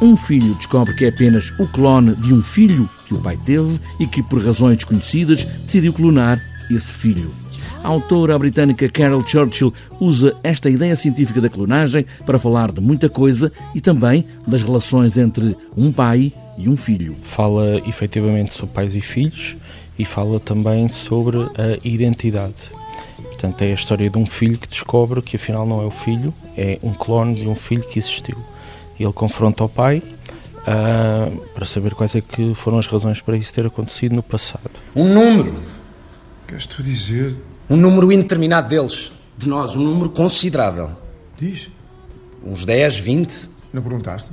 um filho descobre que é apenas o clone de um filho que o pai teve e que, por razões desconhecidas, decidiu clonar esse filho. A autora britânica Carol Churchill usa esta ideia científica da clonagem para falar de muita coisa e também das relações entre um pai e um filho. Fala efetivamente sobre pais e filhos e fala também sobre a identidade. Portanto, é a história de um filho que descobre que afinal não é o filho, é um clone de um filho que existiu. Ele confronta o pai uh, para saber quais é que foram as razões para isso ter acontecido no passado. Um número. Queres tu dizer? Um número indeterminado deles. De nós, um número considerável. Diz. Uns 10, 20. Não perguntaste?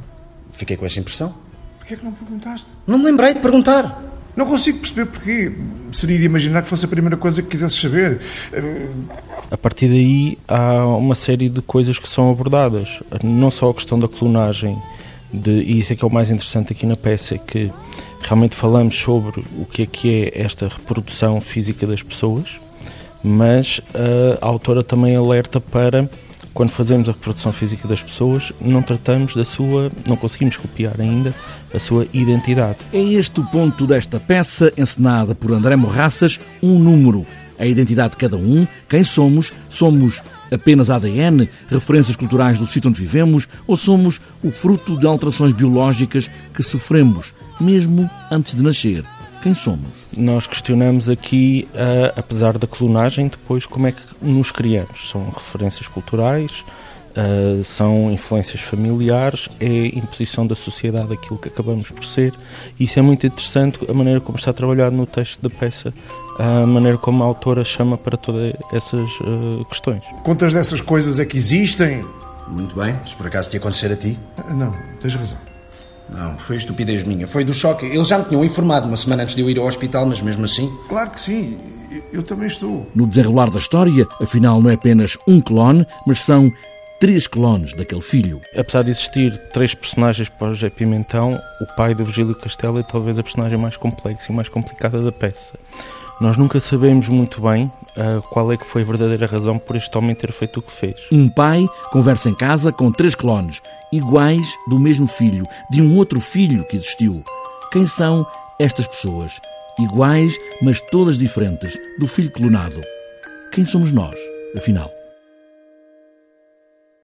Fiquei com essa impressão. Porquê é que não perguntaste? Não me lembrei de perguntar. Não consigo perceber porquê. Seria de imaginar que fosse a primeira coisa que quisesse saber. A partir daí há uma série de coisas que são abordadas. Não só a questão da clonagem, de, e isso é que é o mais interessante aqui na peça, é que realmente falamos sobre o que é que é esta reprodução física das pessoas, mas a autora também alerta para quando fazemos a reprodução física das pessoas, não tratamos da sua, não conseguimos copiar ainda a sua identidade. É este o ponto desta peça, encenada por André Morraças, um número. A identidade de cada um, quem somos, somos apenas ADN, referências culturais do sítio onde vivemos, ou somos o fruto de alterações biológicas que sofremos, mesmo antes de nascer? Quem somos? Nós questionamos aqui, uh, apesar da clonagem, depois como é que nos criamos. São referências culturais, uh, são influências familiares, é imposição da sociedade aquilo que acabamos por ser. Isso é muito interessante, a maneira como está trabalhado no texto da peça, a maneira como a autora chama para todas essas uh, questões. Quantas dessas coisas é que existem? Muito bem, se por acaso te acontecer a ti? Não, tens razão. Não, foi estupidez minha. Foi do choque. Eles já me tinham informado uma semana antes de eu ir ao hospital, mas mesmo assim. Claro que sim. Eu também estou. No desenrolar da história, afinal, não é apenas um clone, mas são três clones daquele filho. Apesar de existir três personagens para o José Pimentão, o pai do Virgílio Castelo é talvez a personagem mais complexa e mais complicada da peça. Nós nunca sabemos muito bem uh, qual é que foi a verdadeira razão por este homem ter feito o que fez. Um pai conversa em casa com três clones, iguais do mesmo filho, de um outro filho que existiu. Quem são estas pessoas? Iguais, mas todas diferentes, do filho clonado. Quem somos nós, afinal?